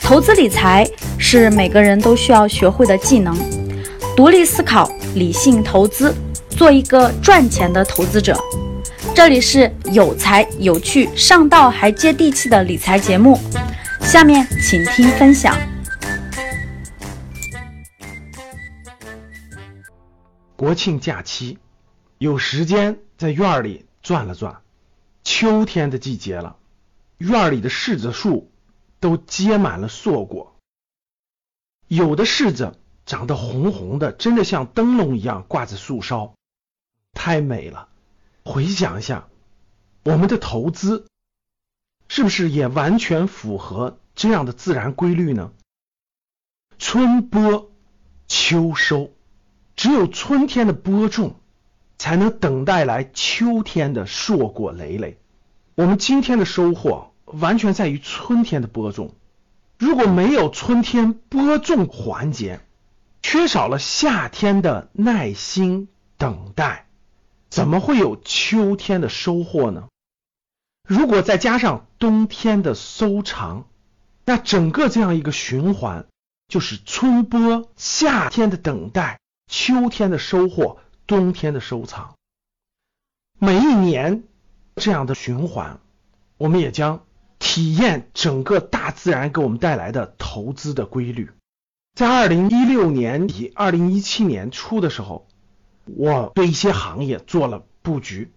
投资理财是每个人都需要学会的技能，独立思考，理性投资，做一个赚钱的投资者。这里是有才有趣、上道还接地气的理财节目，下面请听分享。国庆假期，有时间在院里转了转。秋天的季节了，院里的柿子树。都结满了硕果，有的柿子长得红红的，真的像灯笼一样挂在树梢，太美了。回想一下，我们的投资是不是也完全符合这样的自然规律呢？春播秋收，只有春天的播种，才能等待来秋天的硕果累累。我们今天的收获。完全在于春天的播种。如果没有春天播种环节，缺少了夏天的耐心等待，怎么会有秋天的收获呢？如果再加上冬天的收藏，那整个这样一个循环，就是春播、夏天的等待、秋天的收获、冬天的收藏。每一年这样的循环，我们也将。体验整个大自然给我们带来的投资的规律。在二零一六年底、二零一七年初的时候，我对一些行业做了布局。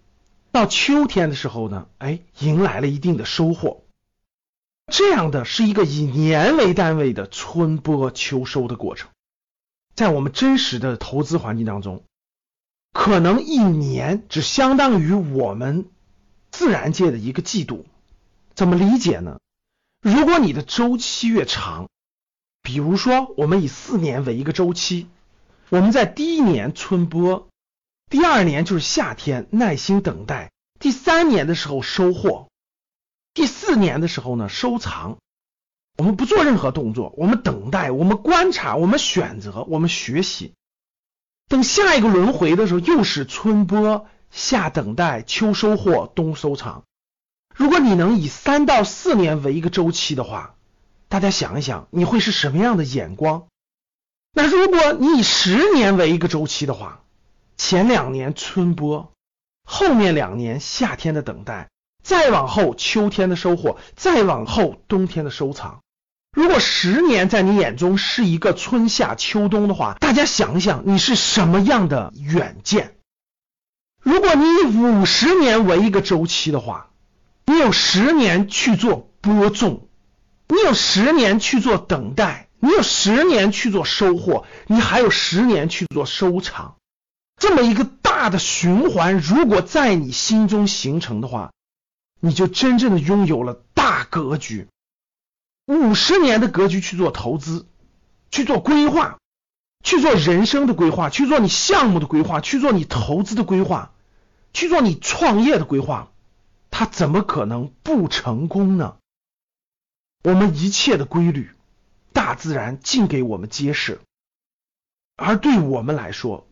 到秋天的时候呢，哎，迎来了一定的收获。这样的是一个以年为单位的春播秋收的过程。在我们真实的投资环境当中，可能一年只相当于我们自然界的一个季度。怎么理解呢？如果你的周期越长，比如说我们以四年为一个周期，我们在第一年春播，第二年就是夏天耐心等待，第三年的时候收获，第四年的时候呢收藏。我们不做任何动作，我们等待，我们观察，我们选择，我们学习。等下一个轮回的时候，又是春播、夏等待、秋收获、冬收藏。如果你能以三到四年为一个周期的话，大家想一想，你会是什么样的眼光？那如果你以十年为一个周期的话，前两年春播，后面两年夏天的等待，再往后秋天的收获，再往后冬天的收藏。如果十年在你眼中是一个春夏秋冬的话，大家想一想，你是什么样的远见？如果你以五十年为一个周期的话，你有十年去做播种，你有十年去做等待，你有十年去做收获，你还有十年去做收藏。这么一个大的循环，如果在你心中形成的话，你就真正的拥有了大格局。五十年的格局去做投资，去做规划，去做人生的规划，去做你项目的规划，去做你投资的规划，去做你创业的规划。他怎么可能不成功呢？我们一切的规律，大自然尽给我们揭示。而对我们来说，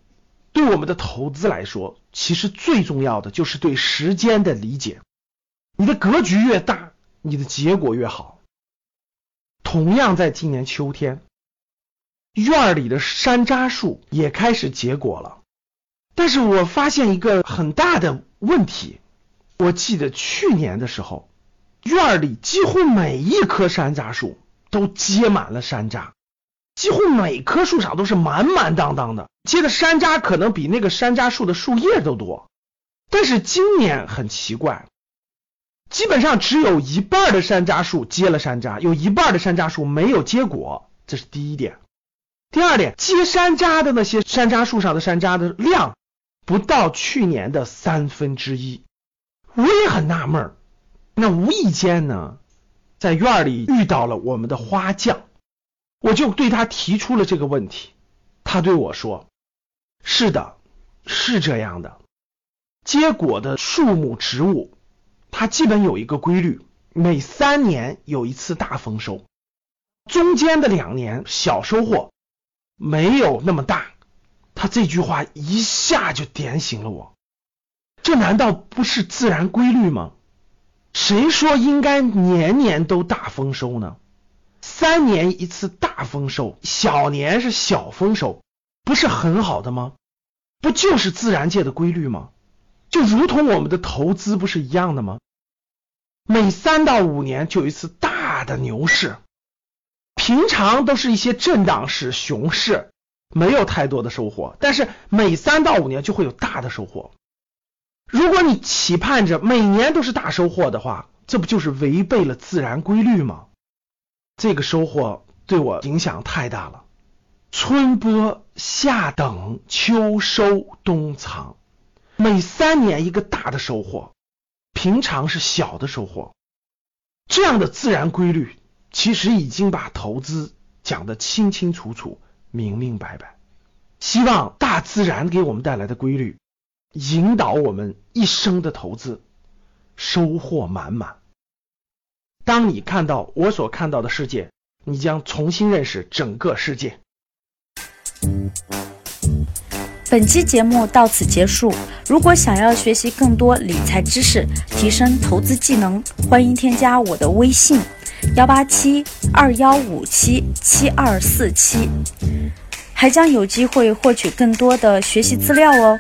对我们的投资来说，其实最重要的就是对时间的理解。你的格局越大，你的结果越好。同样，在今年秋天，院里的山楂树也开始结果了。但是我发现一个很大的问题。我记得去年的时候，院里几乎每一棵山楂树都结满了山楂，几乎每棵树上都是满满当当的，结的山楂可能比那个山楂树的树叶都多。但是今年很奇怪，基本上只有一半的山楂树结了山楂，有一半的山楂树没有结果，这是第一点。第二点，结山楂的那些山楂树上的山楂的量不到去年的三分之一。我也很纳闷儿，那无意间呢，在院里遇到了我们的花匠，我就对他提出了这个问题。他对我说：“是的，是这样的。结果的树木植物，它基本有一个规律，每三年有一次大丰收，中间的两年小收获，没有那么大。”他这句话一下就点醒了我。这难道不是自然规律吗？谁说应该年年都大丰收呢？三年一次大丰收，小年是小丰收，不是很好的吗？不就是自然界的规律吗？就如同我们的投资不是一样的吗？每三到五年就有一次大的牛市，平常都是一些震荡市、熊市，没有太多的收获，但是每三到五年就会有大的收获。如果你期盼着每年都是大收获的话，这不就是违背了自然规律吗？这个收获对我影响太大了。春播、夏等、秋收、冬藏，每三年一个大的收获，平常是小的收获。这样的自然规律，其实已经把投资讲得清清楚楚、明明白白。希望大自然给我们带来的规律。引导我们一生的投资收获满满。当你看到我所看到的世界，你将重新认识整个世界。本期节目到此结束。如果想要学习更多理财知识，提升投资技能，欢迎添加我的微信：幺八七二幺五七七二四七。还将有机会获取更多的学习资料哦！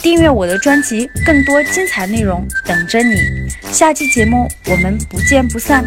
订阅我的专辑，更多精彩内容等着你。下期节目我们不见不散。